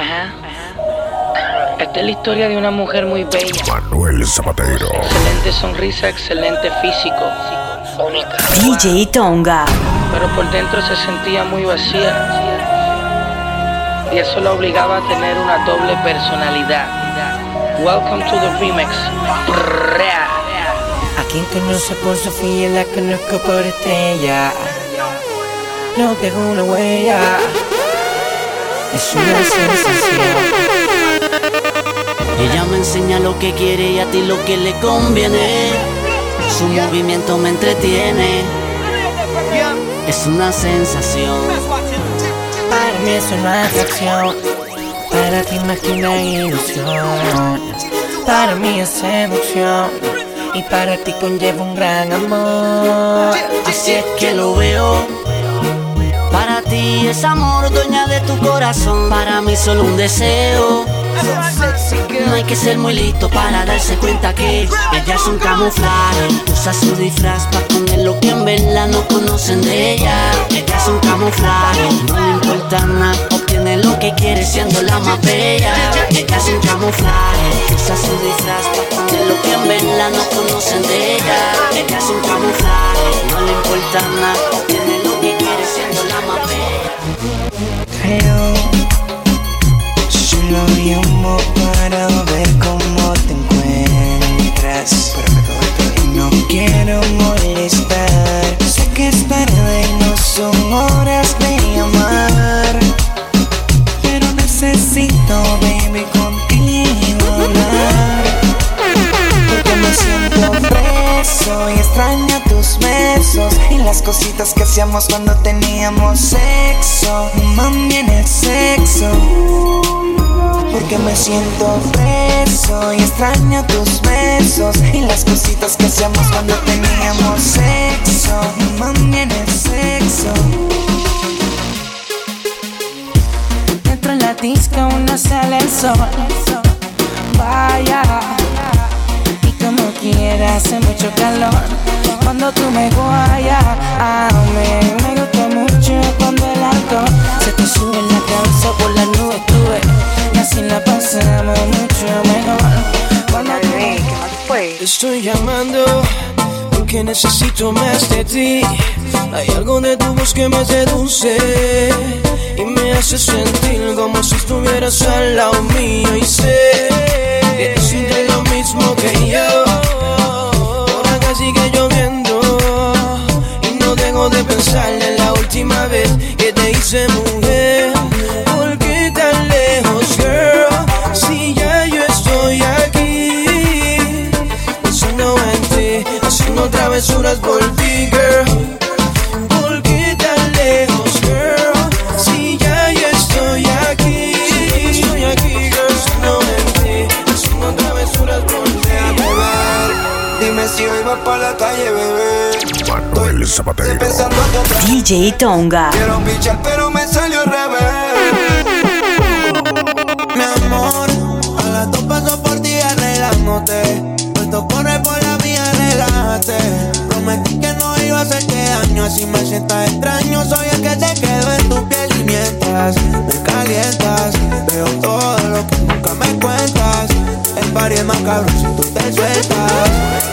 Ajá. Esta es la historia de una mujer muy bella. Manuel Zapatero. Excelente sonrisa, excelente físico. Única. DJ Tonga. Pero por dentro se sentía muy vacía. Y eso la obligaba a tener una doble personalidad. Welcome to the remix. A quien conoce por Sofía, la conozco por Estrella. No dejo una huella. Es una sensación. Ella me enseña lo que quiere y a ti lo que le conviene. Su movimiento me entretiene. Es una sensación. Para mí es una atracción. Para ti más que una ilusión. Para mí es seducción. Y para ti conlleva un gran amor. Así es que lo veo. Ti es amor, dueña de tu corazón. Para mí solo un deseo. No hay que ser muy listo para darse cuenta que ella es un camuflaje. Usa su disfraz para poner lo que en verdad no conocen de ella. Ella es un camuflaje, no le importa nada. Obtiene lo que quiere siendo la más bella. Ella es un camuflaje, usa su disfraz para poner lo que en verdad no conocen de ella. Ella es un camuflaje, no le importa nada. Creo. Solo llamo para hacíamos cuando teníamos sexo. Mami, en el sexo. Porque me siento preso y extraño tus besos y las cositas que hacíamos cuando teníamos sexo. Mami, en el sexo. Dentro de la disco uno sale el sol. Vaya. Y como quiera hace mucho calor. Cuando tú me guayas, a mí me gusta mucho cuando el alcohol se te sube en la cabeza por la nube tuve. Y así la pasamos mucho mejor. Cuando tú Estoy llamando porque necesito más de ti. Hay algo de tu voz que me seduce y me hace sentir como si estuvieras al lado mío. Y sé que tú sientes lo mismo que yo. Sigue lloviendo y no dejo de pensar en la última vez que te hice mujer. ¿Por qué tan lejos, girl? Si ya yo estoy aquí pensando en ti, haciendo travesuras por ti, girl. Zapatero. DJ Tonga. Quiero pichar, pero me salió al revés. Mi amor, a las dos paso por ti arreglándote. Puesto corre por la mía, relájate. Prometí que no iba a hacerte daño, así me sientas extraño. Soy el que te quedo en tu piel y mientras me calientas, veo todo lo que nunca me cuentas. El party es más cabrón si tú te sueltas.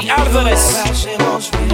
Lugar donde Jay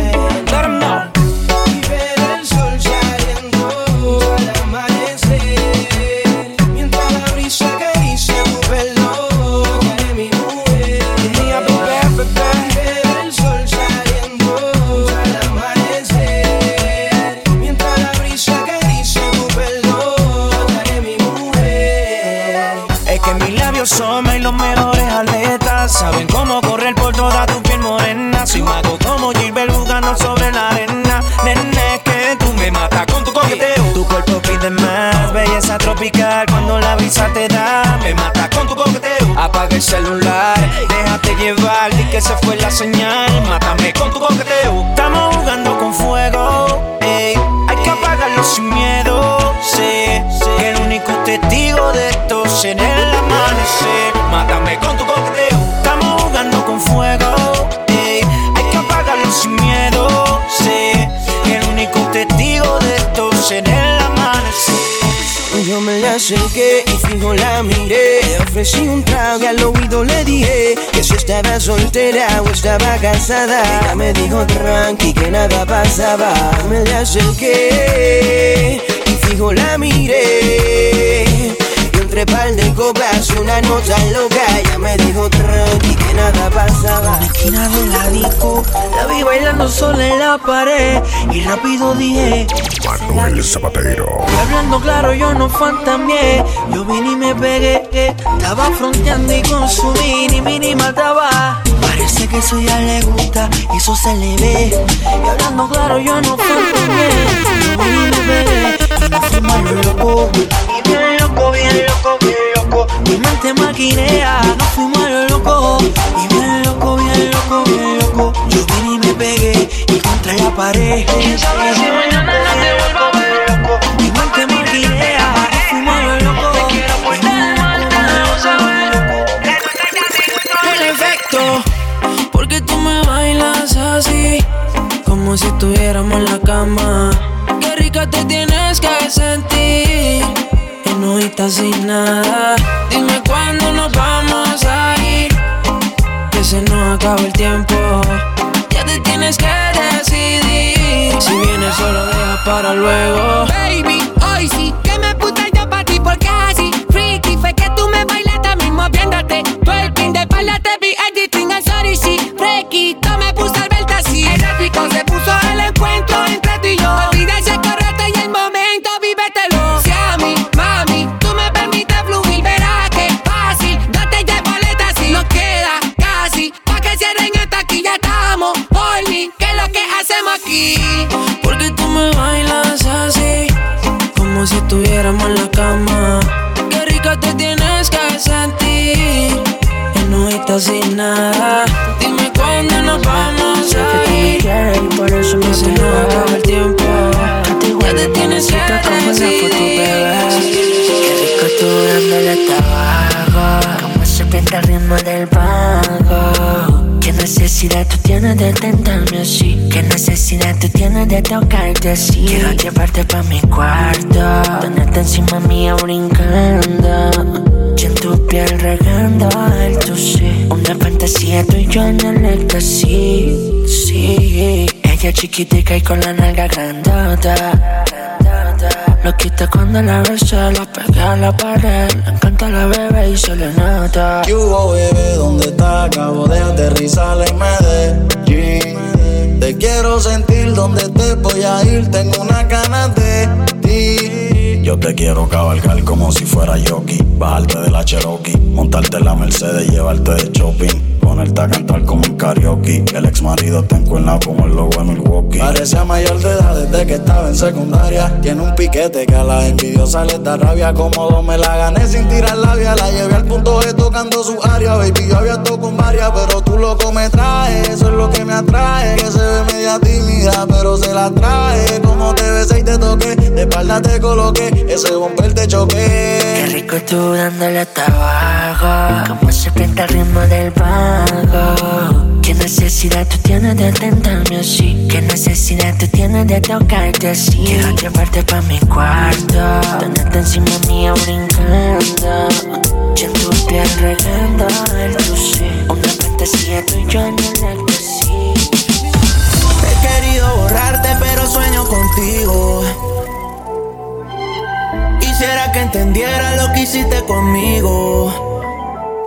señal, mátame con tu coqueteo. Estamos jugando con fuego, Hay que apagarlo sin miedo, sé Que el único testigo de esto será el amanecer. Mátame con tu coqueteo. Estamos jugando con fuego, Hay que apagarlo sin miedo, sé Que el único testigo de esto será el amanecer. Yo me la acerqué y fijo la miré. Le ofrecí un trago y al oído le dije si estaba soltera o estaba casada. Ella me dijo tranqui que nada pasaba. Me la acerqué y fijo la miré entre par de copas una nota loca Ella me dijo tranqui que nada pasaba En la esquina de la disco La vi bailando sola en la pared. Y rápido dije Manuel Zapatero. Y hablando claro yo no fantameé. Yo vine y me pegué. Que Estaba fronteando y con su mini mini mataba. Parece que eso ya le gusta y eso se le ve. Y hablando claro yo no fantameé. Yo vine y me pegué. Lo loco loco, bien loco, bien loco. Mi mente maquinea Nos fuimos a lo loco. Y bien loco, bien loco, bien loco. Yo vine y me pegué y contra la pared. ¿Quién sabe si mañana no te vuelva a ver? Mi mente maquinea Nos fuimos a lo loco. Te quiero portar mal, déjalo saber En efecto, porque tú me bailas así, como si estuviéramos en la cama. Qué rica te tienes que sentir, sin nada. Dime cuándo nos vamos a ir, que se nos acaba el tiempo. Ya te tienes que decidir, si vienes solo deja para luego. Baby, hoy sí que me puse yo pa' ti porque así Freaky fue que tú me bailaste a mí moviéndote tienes de tocarte así. Quiero llevarte pa' mi cuarto. Tenerte encima mía brincando. Y en tu piel regando el sí. Una fantasía tú y yo en el éxtasis. Sí. Ella chiquitica y con la nalga grandota. Lo quita cuando la besa, la pega a la pared. Le encanta la bebé y se le nota. ¿Qué hubo, bebé? ¿Dónde está? Acabo de aterrizar en Medellín. Te quiero sentir donde te voy a ir. Tengo una ganas de ti. Yo te quiero cabalgar como si fuera jockey. Bajarte de la Cherokee, montarte en la Mercedes, llevarte de shopping. Ponerte a cantar como un karaoke. El ex marido te encuentra como el logo de Milwaukee. Parece mayor de edad desde que estaba en secundaria. Tiene un piquete que a las envidiosas les da rabia. Cómodo me la gané sin tirar labia. La llevé al punto de tocando su área. Baby, yo había tocado con varias, pero tú loco me traes. Eso es lo que me atrae. Que se ve media tímida, pero se la trae. Como te besé y te toqué. De espalda te coloqué. Ese bumper te Qué choqué. rico tú dándole tabaco Como serpiente al ritmo del vago Qué necesidad tú tienes de tentarme así Qué necesidad tú tienes de tocarte así Quiero llevarte pa' mi cuarto. Tenerte encima mía brincando Y en tu piel regando el sí Una fantasía tú y yo en el éxtasis He querido borrarte, pero sueño contigo. Quisiera que entendiera lo que hiciste conmigo.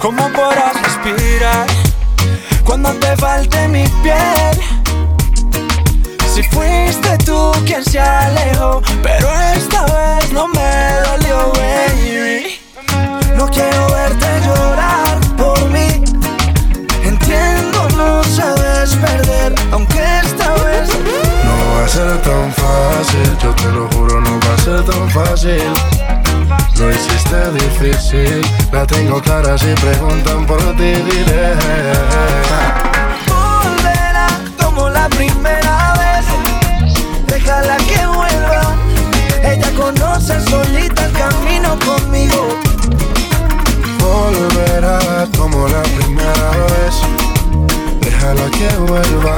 ¿Cómo podrás respirar cuando te falte mi piel? Si fuiste tú quien se alejó, pero esta vez no me dolió, baby. No quiero verte llorar por mí. Entiendo, no sabes perder, aunque esta vez No va a ser tan fácil, yo te lo juro, no va a ser tan fácil. Lo hiciste difícil, la tengo clara si preguntan por ti, diré. volverá como la primera vez. Déjala que vuelva. Ella conoce solita el camino conmigo. Volverá como la primera vez. Déjala que vuelva.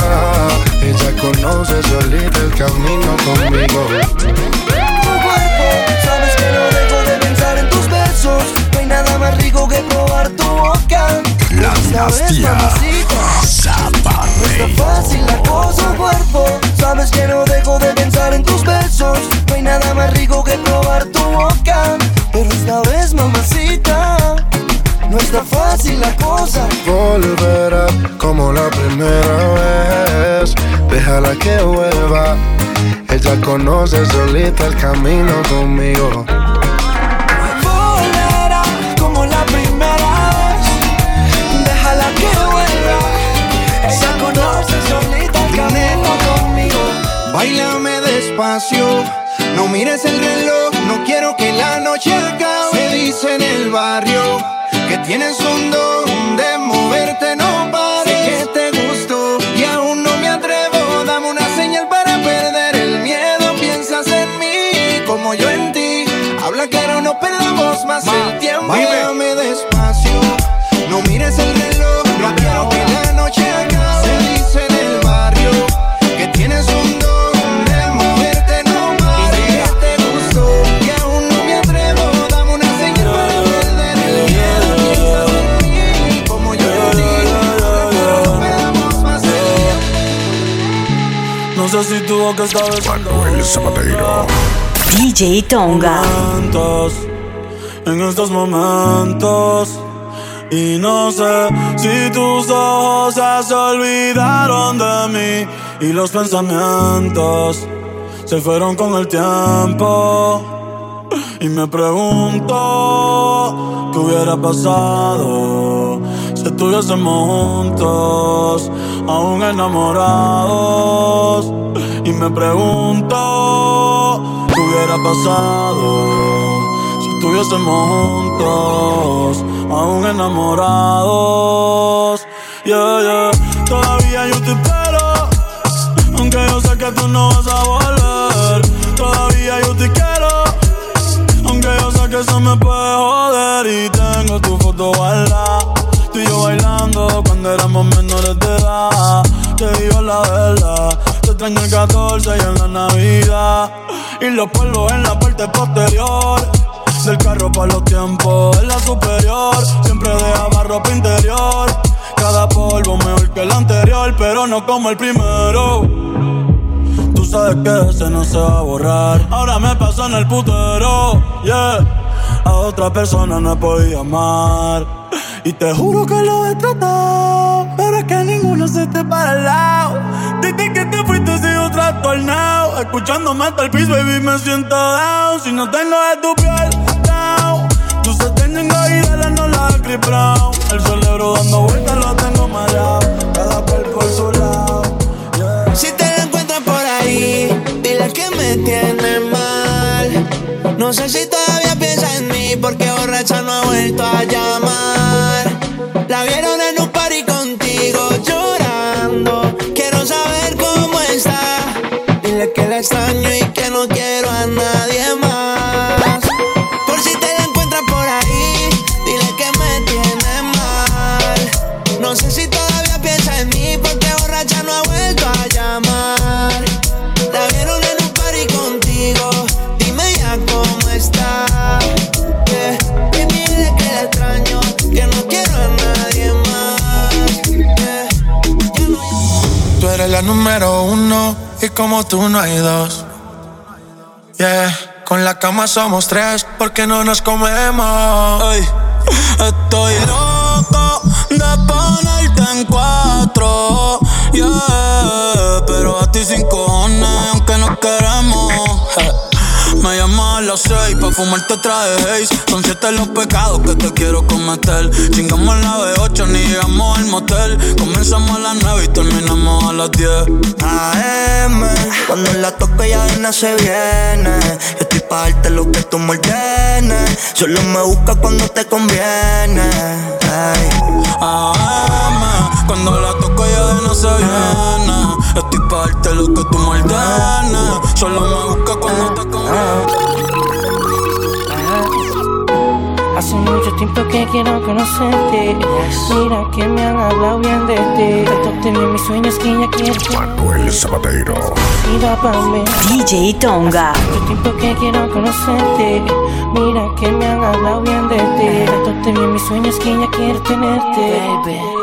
Ella conoce solita el camino conmigo. Besos. No hay nada más rico que probar tu boca. La dinastía No está fácil la cosa, cuerpo. Sabes que no dejo de pensar en tus besos. No hay nada más rico que probar tu boca. Pero esta vez, mamacita, no está fácil la cosa. Volverá como la primera vez. Déjala que vuelva. Ella conoce solita el camino conmigo. Despacio, no mires el reloj, no quiero que la noche acabe. Se dice en el barrio que tienes un don de moverte, no pares. Sé que te gustó y aún no me atrevo. Dame una señal para perder el miedo. Piensas en mí como yo en ti. Habla claro, no perdamos más el tiempo. Bailame despacio, no mires el reloj, no quiero que la noche acabe. No sé si tu boca está besando Manuel Zapatero. DJ Tonga. momentos, en estos momentos Y no sé si tus ojos ya se olvidaron de mí y los pensamientos se fueron con el tiempo. Y me pregunto qué hubiera pasado si estuviésemos juntos, aún enamorados. Me pregunto qué hubiera pasado si estuviésemos juntos, aún enamorados. Yeah, yeah. Todavía yo te espero, aunque yo sé que tú no vas a volver. Todavía yo te quiero, aunque yo sé que eso me puede joder. Y tengo tu foto guardada, tú y yo bailando cuando éramos menores de edad. Te digo la verdad, te extraño el 14 y en la Navidad. Y los polvos en la parte posterior. Del carro para los tiempos, en la superior. Siempre dejaba ropa interior. Cada polvo mejor que el anterior, pero no como el primero. Tú sabes que ese no se va a borrar. Ahora me pasó en el putero, yeah. A otra persona no podido amar. Y te juro que lo he tratado, pero es que ninguno se te para al lado. Desde que te trastornado. Escuchándome hasta el piso, baby, me siento down. Si no tengo de tu piel, down. Tú se tienen y de la no Brown. El cerebro dando vueltas lo tengo mareado. Cada cual por su lado. Si te la encuentras por ahí, dile que me tiene mal. No sé si todavía piensa en mí porque borracha no ha vuelto a llamar. La vieron en número uno y como tú no hay dos. Yeah, con la cama somos tres porque no nos comemos. Ey, estoy loco de ponerte en cuatro. Yeah, pero a ti sin cojones, aunque nos queremos. Me llamas a las seis pa' fumarte traje haze Son siete los pecados que te quiero cometer Chingamos la B8 ni llegamos al motel Comenzamos a las nueve y terminamos a las 10 AM, cuando la toco ya de nada se viene. Yo estoy pa' darte lo que tú me ordenes. Solo me busca cuando te conviene. Ay. AM, cuando la toco ya de no se viene Estoy pa' darte lo que tú me ordenes Solo me busca cuando te conviene Hace mucho tiempo que quiero conocerte. Mira que me han hablado bien de ti. Tanto tenía mis sueños que ya quiero. Manuel Zapatero. Iba pa' mí. DJ Tonga. Hace tiempo que quiero conocerte. Mira que me han hablado bien de ti. Tanto tenía mis sueños que ya quiero tenerte. Baby.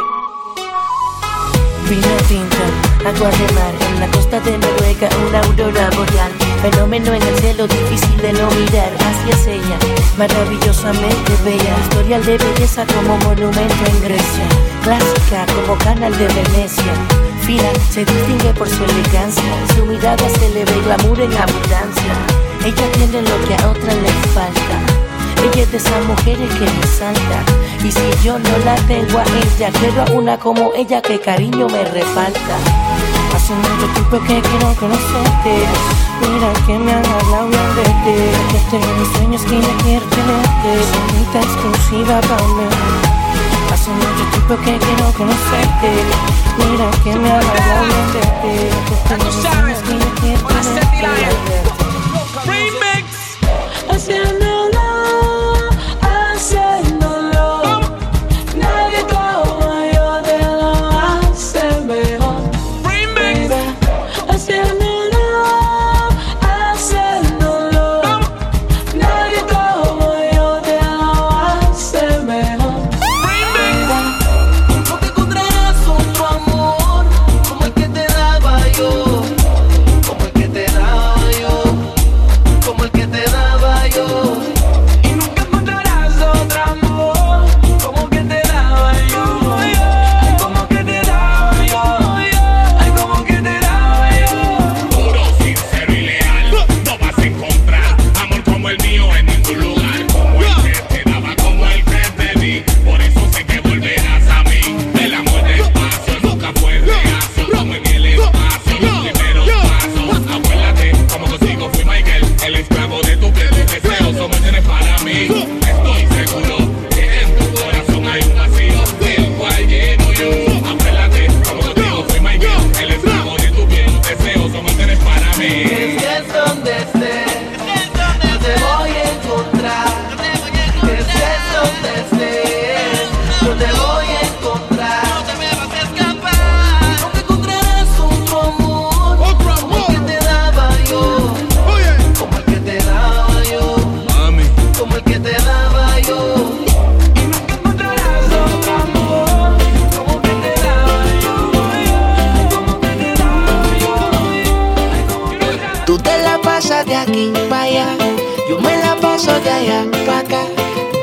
Vino tinta, agua de mar en la costa de Noruega, una aurora boreal. Fenómeno en el cielo, difícil de no mirar. Así es ella, maravillosamente bella. Historial de belleza como monumento en Grecia. Clásica como canal de Venecia. Fina, se distingue por su elegancia. Su mirada se le ve glamour en abundancia. Ella tiene lo que a otra le falta. Ella es de esas mujeres que me salta. Y si yo no la tengo a ella, quiero a una como ella que cariño me refalta. Hace mucho tiempo que quiero conocerte. Mira que me han hablado bien de ti. Que tengo mis sueños que ya quiero tenerte. Sonita exclusiva para mí. Hace mucho tiempo que quiero conocerte. Mira que me han hablado bien de ti. Mis sueños que ya quiero tenerte.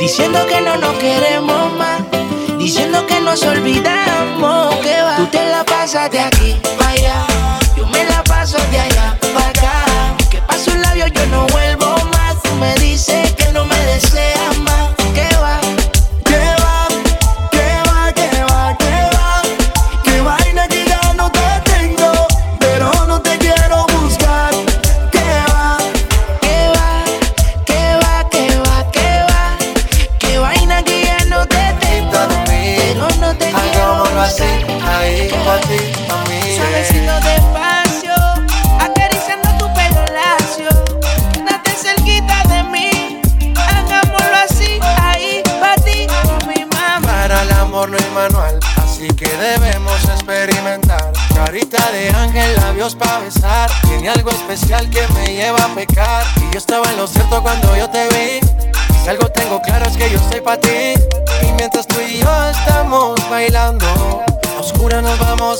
Diciendo que no nos queremos más. Diciendo que nos olvidamos. Que va. Tú te la pasas de aquí para allá. Yo me la paso de allá para acá. Que paso un labio, yo no vuelvo más. Tú me dices que no me deseas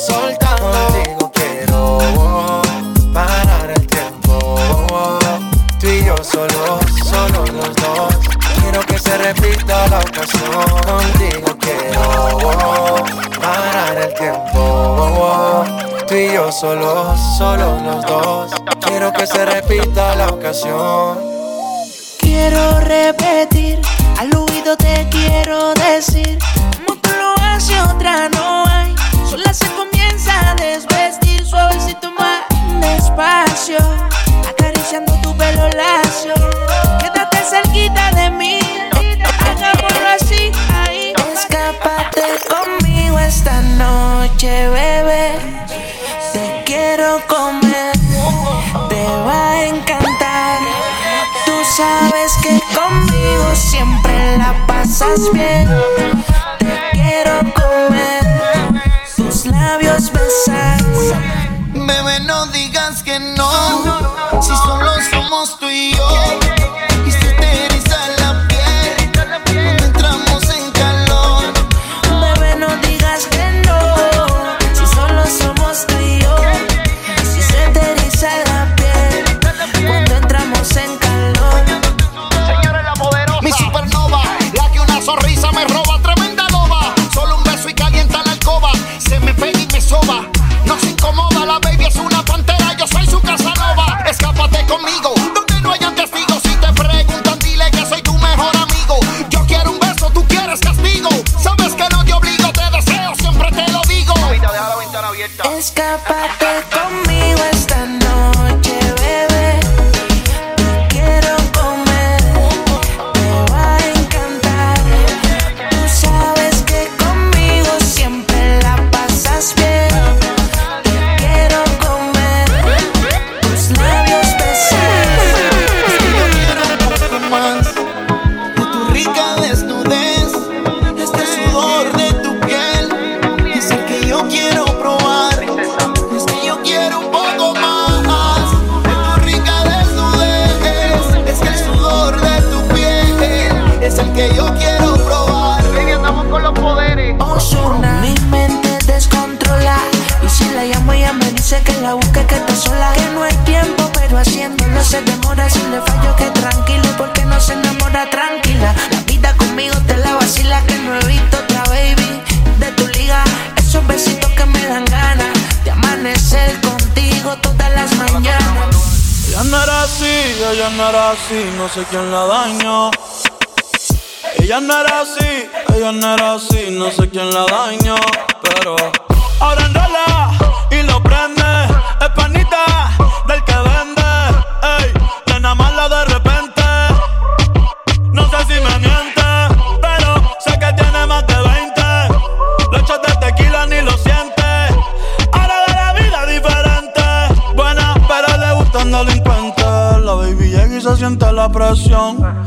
soltando. Contigo quiero parar el tiempo. Tú y yo solo, solo los dos. Quiero que se repita la ocasión. Contigo quiero parar el tiempo. Tú y yo solo, solo los dos. Quiero que se repita la ocasión. Quiero repetir, al oído te quiero decir. Como tú lo haces, otra no Acariciando tu pelo lacio. Quédate cerquita de mí. Hagámoslo así, ahí. Escápate conmigo esta noche, bebé. Te quiero comer, te va a encantar. Tú sabes que conmigo siempre la pasas bien. Te quiero comer, tus labios besar. Bebé, no digas que no, si solo somos tú y yo. Dice que la busque que está sola Que no hay tiempo pero haciéndolo se demora Si le fallo que tranquilo porque no se enamora tranquila La vida conmigo te la vacila que no he visto otra baby De tu liga Esos besitos que me dan ganas De amanecer contigo todas las mañanas Ella no era así, ella no era así, no sé quién la dañó. Ella no era así, ella no era así, no sé quién la dañó. Pero ahora enrola Es panita del que vende. Ey, nena mala de repente. No sé si me miente, pero sé que tiene más de 20. Los shots de tequila ni lo siente. Ahora de la vida diferente. Buena, pero le gustan delincuentes. La baby llega y se siente la presión.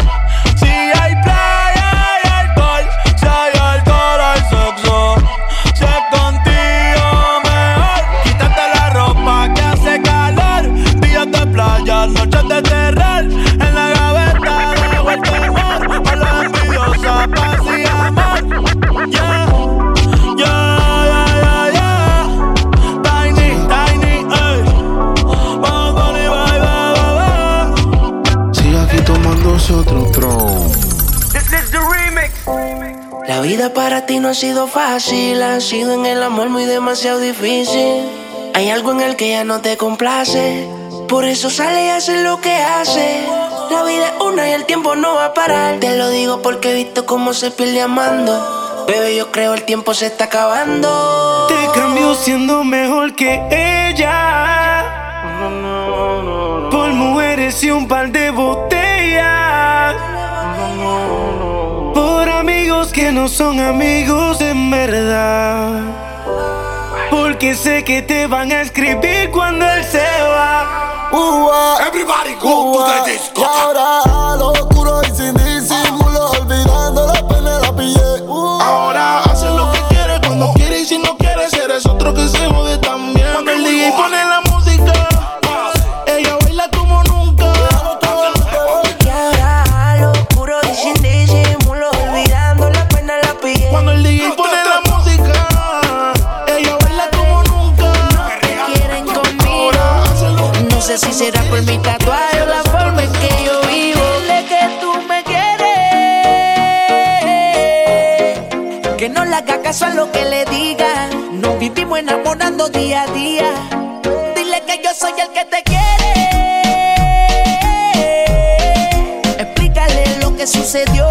En la gaveta de vuelta el mar. A la envidiosa, paz y amor. Yeah. Yeah, yeah, yeah, yeah. Tiny, tiny, ey. Vamos, Bunny, bye, bye, bye, bye. Sigue aquí tomándose otro tron. La vida para ti no ha sido fácil, ha sido en el amor muy demasiado difícil. Hay algo en el que ya no te complace, por eso sale y hace lo que hace. La vida es una y el tiempo no va a parar. Te lo digo porque he visto cómo se pierde amando. Bebé, yo creo el tiempo se está acabando. Te cambió siendo mejor que ella. Por mujeres y un par de botellas. Por amigos que no son amigos en verdad. Porque sé que te van a escribir cuando él se va. Everybody go to the disco. Y ahora a lo oscuro y sin disimulo, olvidando la pena la pillé. Ahora haces lo que quieres cuando quieres y si no quieres eres otro que se jode también. Cuando el DJ pone caso a lo que le digan. Nos vivimos enamorando día a día. Dile que yo soy el que te quiere. Explícale lo que sucedió.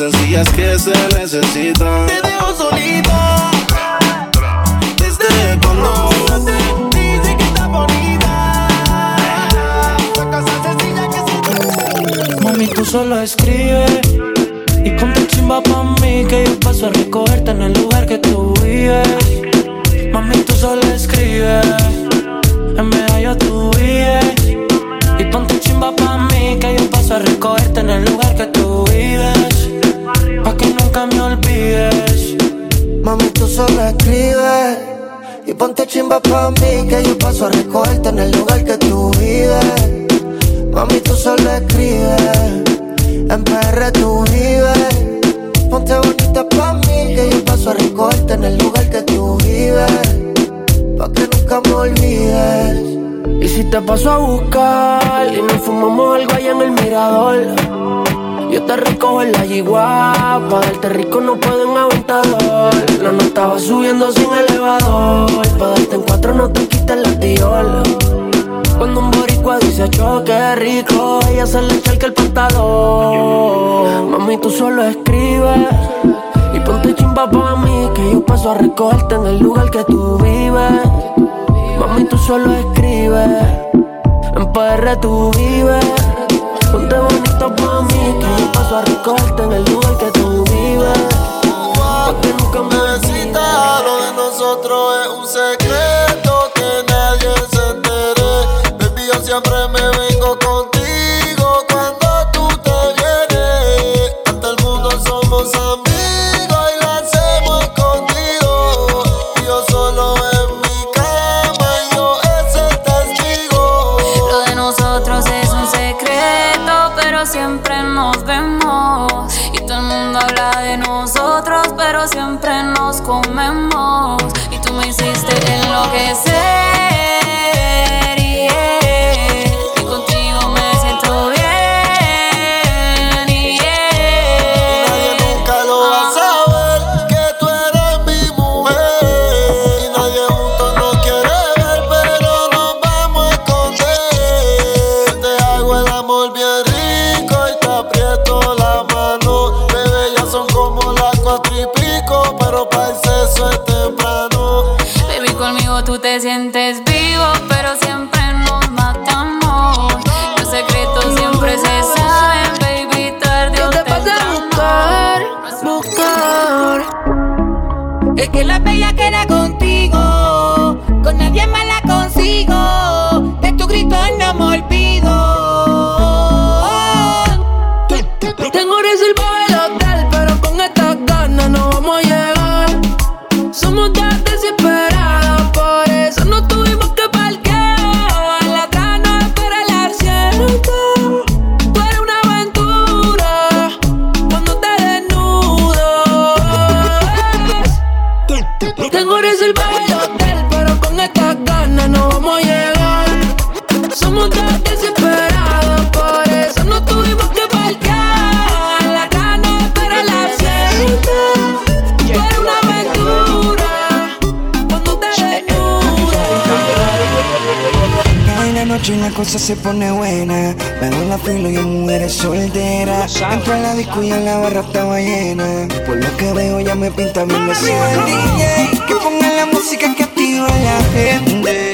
Sencillas que se necesitan. Te dejo solita. Desde cuando te dice que está bonita. Son cosas sencillas que se Mami, tú solo escribes y ponte chimba pa' mí que yo paso a recogerte en el lugar que tú vives. Mami, tú solo escribes, en medallo tú vives. Y ponte chimba pa' mí que yo paso a recogerte en el lugar que tú vives. Pa' que nunca me olvides. Mami, tú solo escribes y ponte chimba pa' mí que yo paso a recogerte en el lugar que tú vives. Mami, tú solo escribes, en PR tú vives. Ponte bonita pa' mí que yo paso a recogerte en el lugar que tú vives. Pa' que nunca me olvides. Y si te paso a buscar fumamos algo allá en el mirador. Yo te recojo en la yigua, pa' darte rico no puedo en aventador. La nota va subiendo sin elevador, pa' darte en cuatro no te quites la tiola. Cuando un boricua dice choque rico, ella se le echa el pantalón. Mami, tú solo escribes y ponte chimba pa' mí, que yo paso a recogerte en el lugar que tú vives. Mami, tú solo escribes, en PR tú vives. Ponte bonito pa' mí, que yo paso a recogerte en el lugar que tú vives. Pa' que nunca me Bebecita, lo de nosotros es un secreto que nadie se entere. Baby, yo siempre me Conmigo tú te sientes vivo, pero siempre nos matamos. Los secretos siempre se saben, baby, tarde o temprano. buscar, buscar. Es que la bella que era cosa se pone buena. Me dan la filo y en mujeres solteras. Entro a la disco y en la barra estaba llena. Por lo que veo ya me pinta bien la el DJ. Que ponga la música que activa a la gente.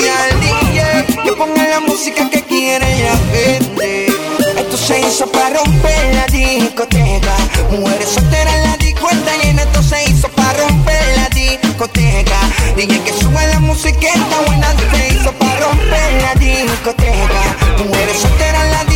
Y al DJ que ponga la música que quiere la gente. Esto se hizo para romper la discoteca. Mujeres solteras la disco está llena. Esto se hizo discoteca. Dije que sube la musiqueta, buena te hizo para romper la discoteca. Tú eres soltera la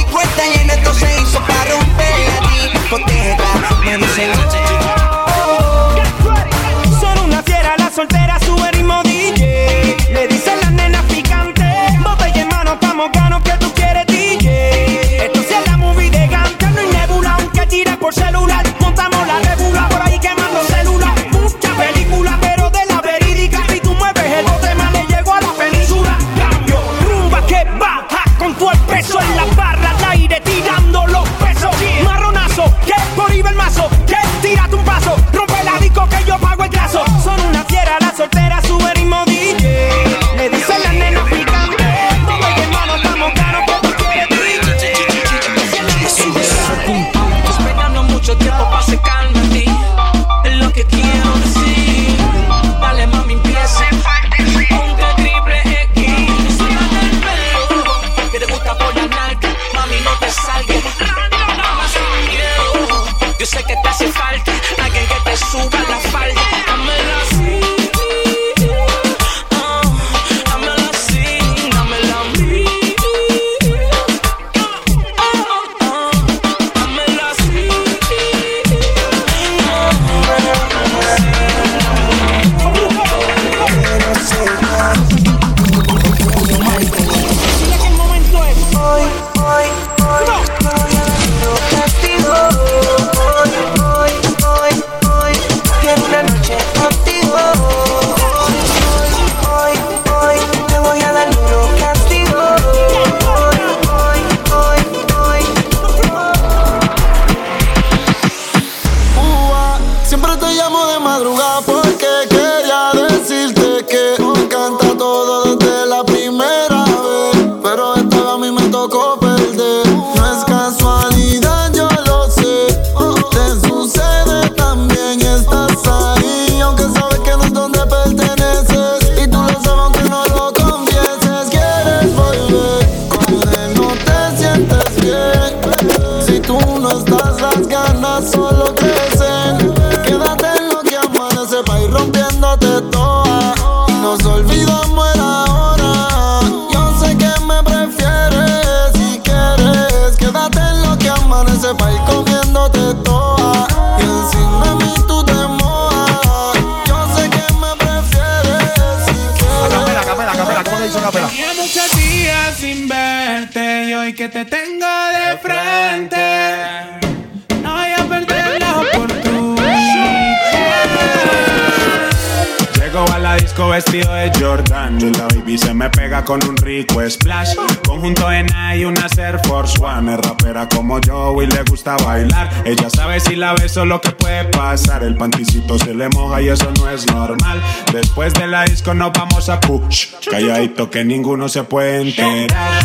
me pega con un rico splash. Conjunto en y una Air Force One. Es rapera como yo y le gusta bailar. Ella sabe si la beso lo que puede pasar. El panticito se le moja y eso no es normal. Después de la disco nos vamos a push. Calladito que ninguno se puede enterar.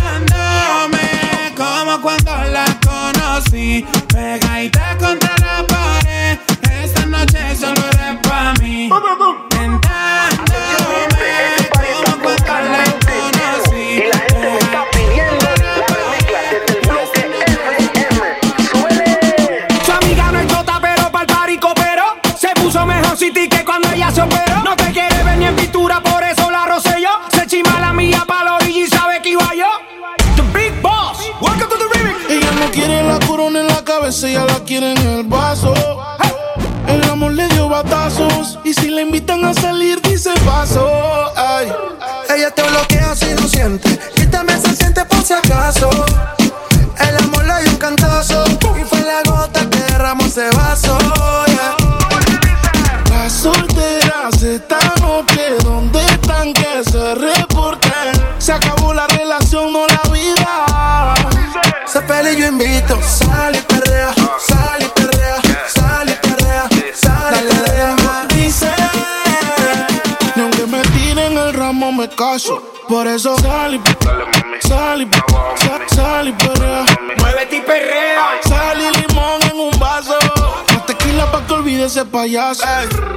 como cuando la conocí. en la cabeza y ya la quieren en el vaso. El amor le dio batazos y si la invitan a salir dice paso. Ay. Ella te bloquea si no siente, quítame se siente por si acaso. Caso. Por eso sal y sal y sal, y perrea. Muévete y perrea. Sal y limón en un vaso. Más tequila pa' que olvide ese payaso.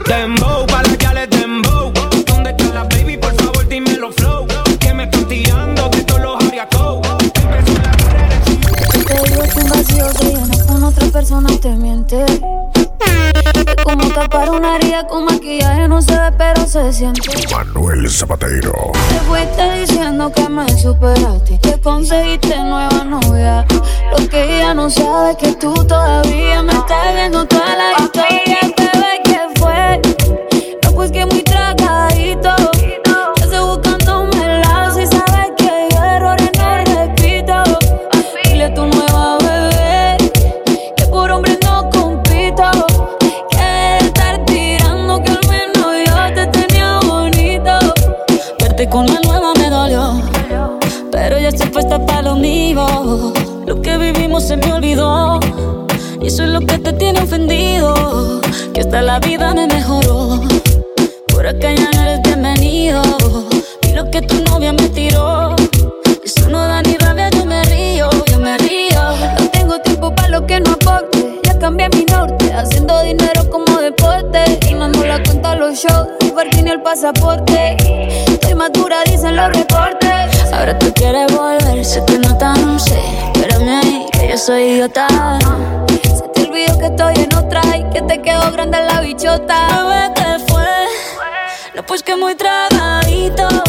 Dembow, pa' las gales dembow. ¿Dónde está la baby? Por favor, dímelo flow. Que me están tirando de todos los ariacos. Si te digo que un vacío se llena con otra persona te miente. Como tapar una herida con maquillaje, no se ve pero se siente. Manuel Zapatero. Te fuiste diciendo que me superaste que conseguiste nueva novia. Lo que ella no sabe es que tú todavía me estás viendo toda la historia. Lo que vivimos se me olvidó. Y eso es lo que te tiene ofendido. Que hasta la vida me mejoró. Por acá ya no eres bienvenido. Y lo que tu novia me tiró. Eso no da ni rabia, yo me río, yo me río. No tengo tiempo para lo que no aporte. Ya cambié mi norte, haciendo dinero como deporte. Y mando la cuenta a los shows, ni el pasaporte. Estoy madura, dicen los reportes. Ahora tú quieres volver, se te nota, no sé. Espérame que yo soy idiota. Se te olvidó que estoy en otra y que te quedó grande la bichota. Bebé, ¿qué fue? No, pues que muy tragadito.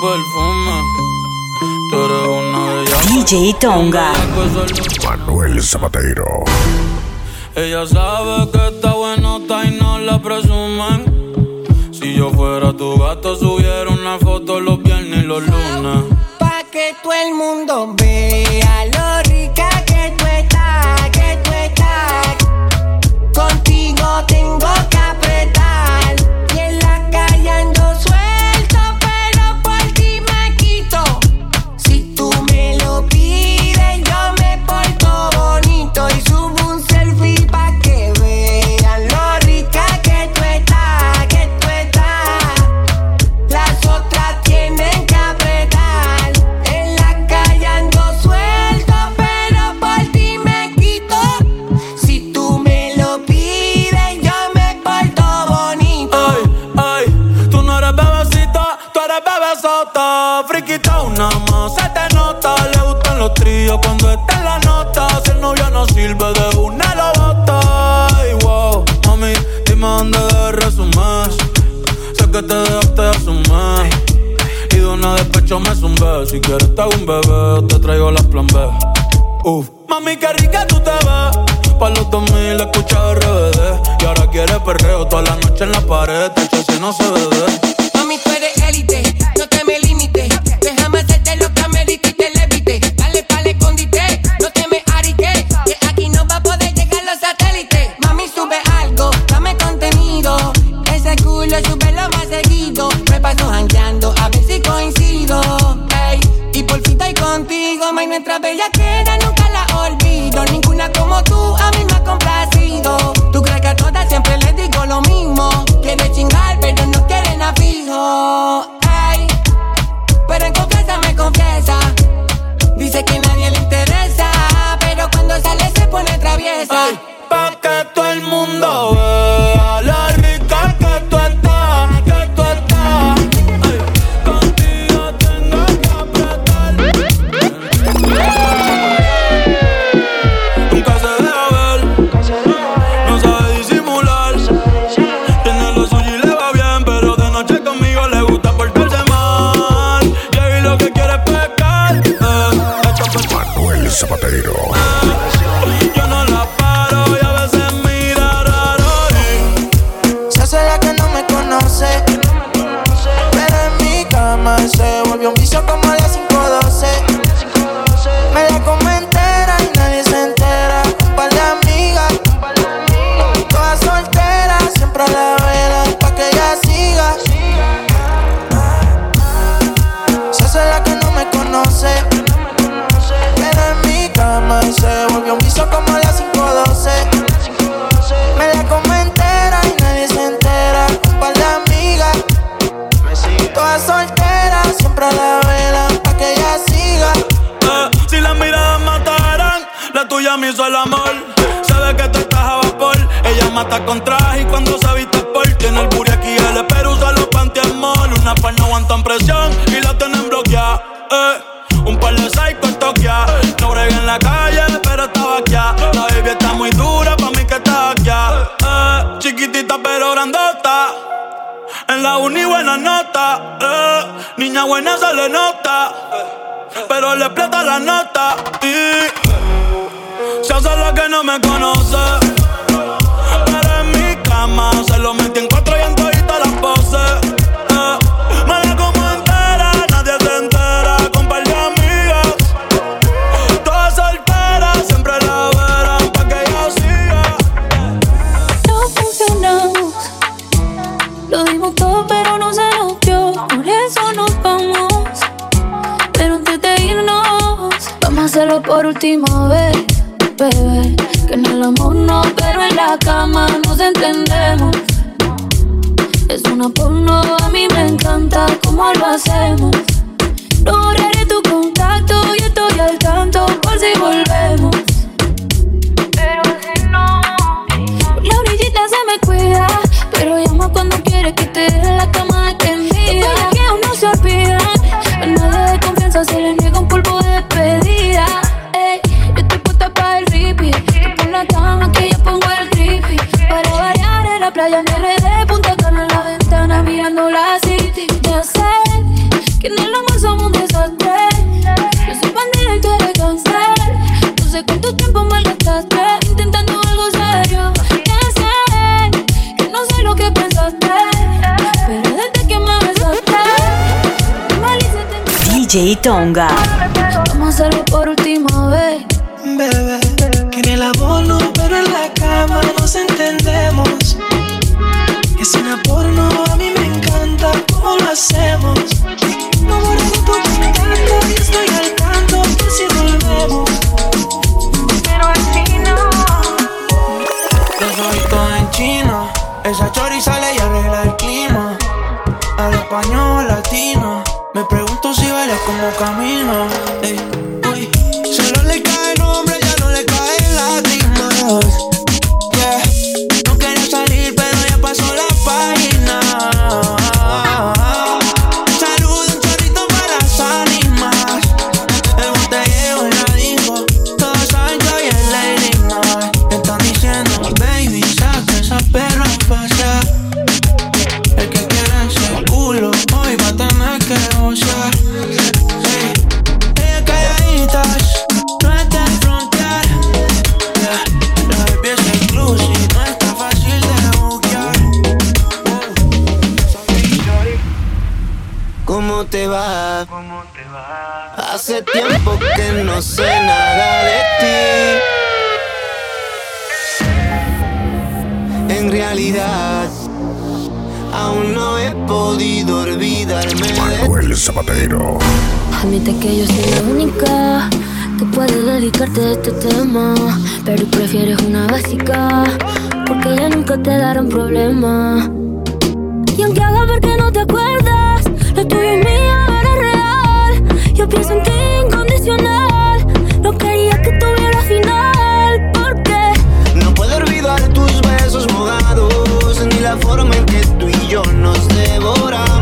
Perfume. Tú eres una de ellas. DJ Tonga. Manuel Zapatero. Ella sabe que está buenota y no la presumen. Si yo fuera tu gato, subiera una foto los viernes y los lunes. Pa' que todo el mundo vea lo rica que tú estás, tríos cuando está en la nota. Si el novio no sirve de una, lo bota. Ay, wow, mami, dime dónde resumir. Sé que te dejaste de asumir. Y de una despecho me zumbé. Si quieres te hago un bebé, te traigo las plan B. Uf. Mami, qué rica tú te ves. Pa' los 2000 escucha RBD. Y ahora quieres perreo toda la noche en la pared. Te si no se ve. Mami, nuestra bella queda se le nota, pero le explota la nota y se hace la que no me conoce. Pero en mi cama se lo metí en cuatro y en todita las poses. Última vez, bebé. Que en el amor no, pero en la cama nos entendemos. Es una porno, a mí me encanta cómo lo hacemos. No borraré tu contacto y estoy al tanto por si volvemos. Pero si no, la orillita se me cuida, pero llama cuando quiere que te deje la cama la playa me RD, Punta Cana en la ventana mirando la city. Ya sé que en el amor somos un desastre. Yo soy bandera y tú eres cáncer. No sé cuánto tiempo me gastaste intentando algo serio. Ya sé que no sé lo que pensaste, pero desde que me besaste, te DJ Tonga. Vamos a hacerlo por última vez. Esa chori sale y arregla el clima. Al español latino. Me pregunto si baila como camino. Uy. Solo le cae el nombre, ya no le caen lágrimas. tiempo que no sé nada de ti. En realidad, aún no he podido olvidarme. Manuel Zapatero. Admite que yo soy la única que puede dedicarte a este tema, pero prefieres una básica porque ya nunca te darán problema. Y aunque haga ver que no te acuerdas, lo tuyo es mío. Yo pienso en ti devora.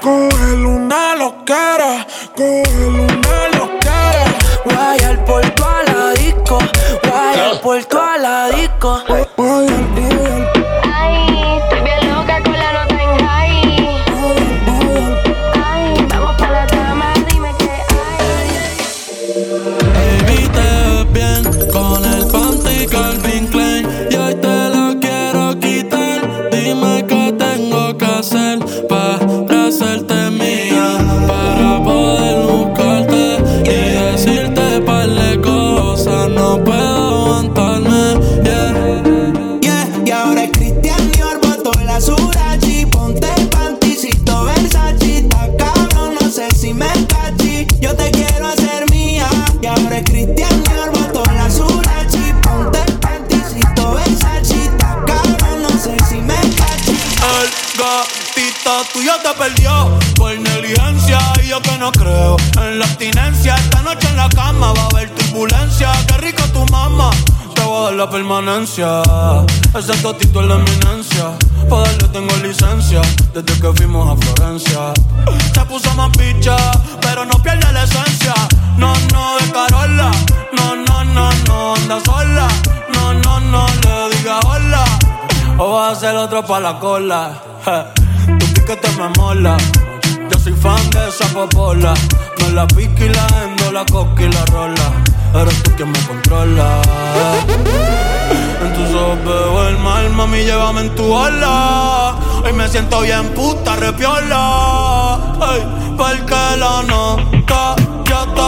Coge luna locara, coge luna locara. Guay al puerto a la disco, guay al ah. puerto a la disco. permanencia. Ese totito es la eminencia. Pa' darle tengo licencia desde que fuimos a Florencia. Se puso más picha, pero no pierde la esencia. No, no, de Carola. No, no, no, no, anda sola. No, no, no, le diga hola. O va a hacer otro pa' la cola. Je. Tu piquete me mola. Yo soy fan de esa popola. Me la pica y la endo, la coca y la rola. Eres tú quien me controla. En tus ojos el mal, mami, llévame en tu ala. Hoy me siento bien puta, repiola. Ey, porque la nota ya está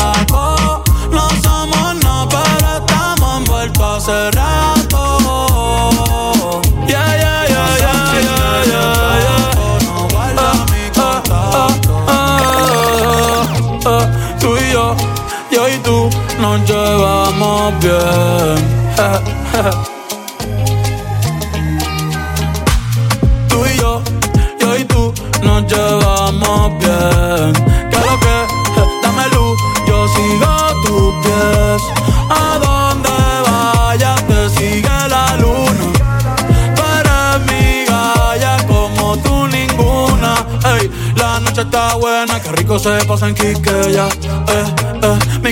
nos llevamos bien. tú y yo, yo y tú nos llevamos bien. Que lo que, dame luz, yo sigo tus pies. A donde vayas te sigue la luna. Tú eres mi galla como tú ninguna. La noche está buena, que rico se pasa en Quiqueya. Eh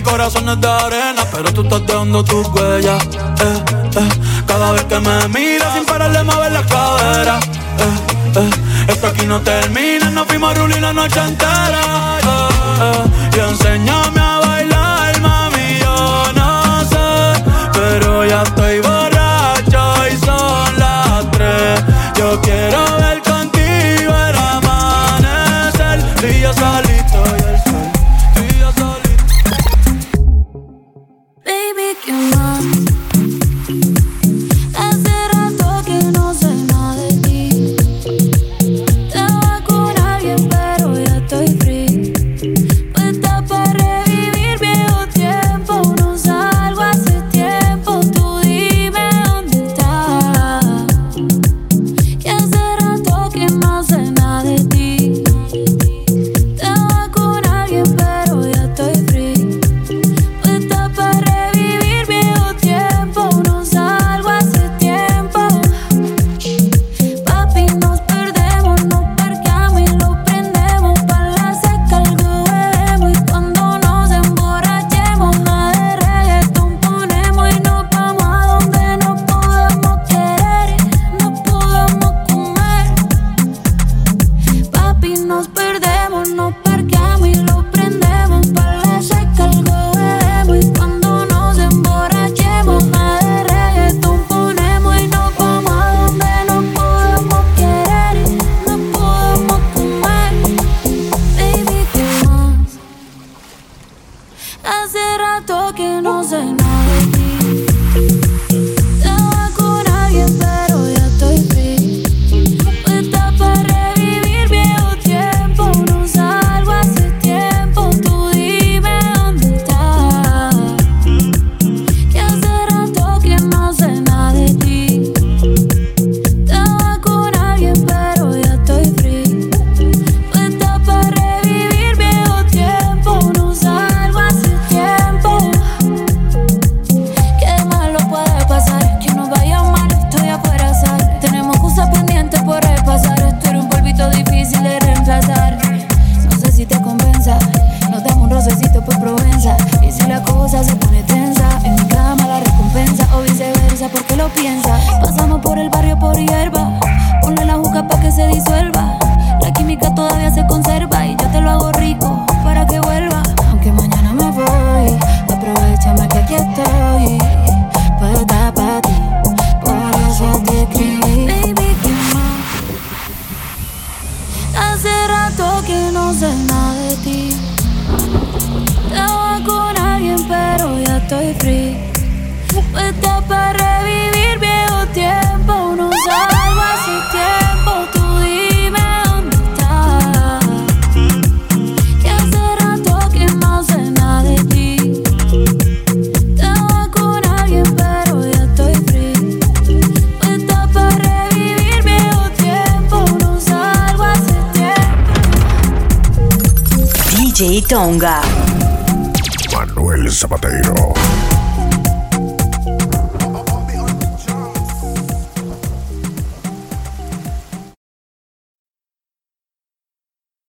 corazones de arena, pero tú estás dejando tus huellas. Eh, eh, cada vez que me miras sin parar de mover la cadera. Eh, esto aquí no termina, nos fuimos a la noche entera. Y enséñame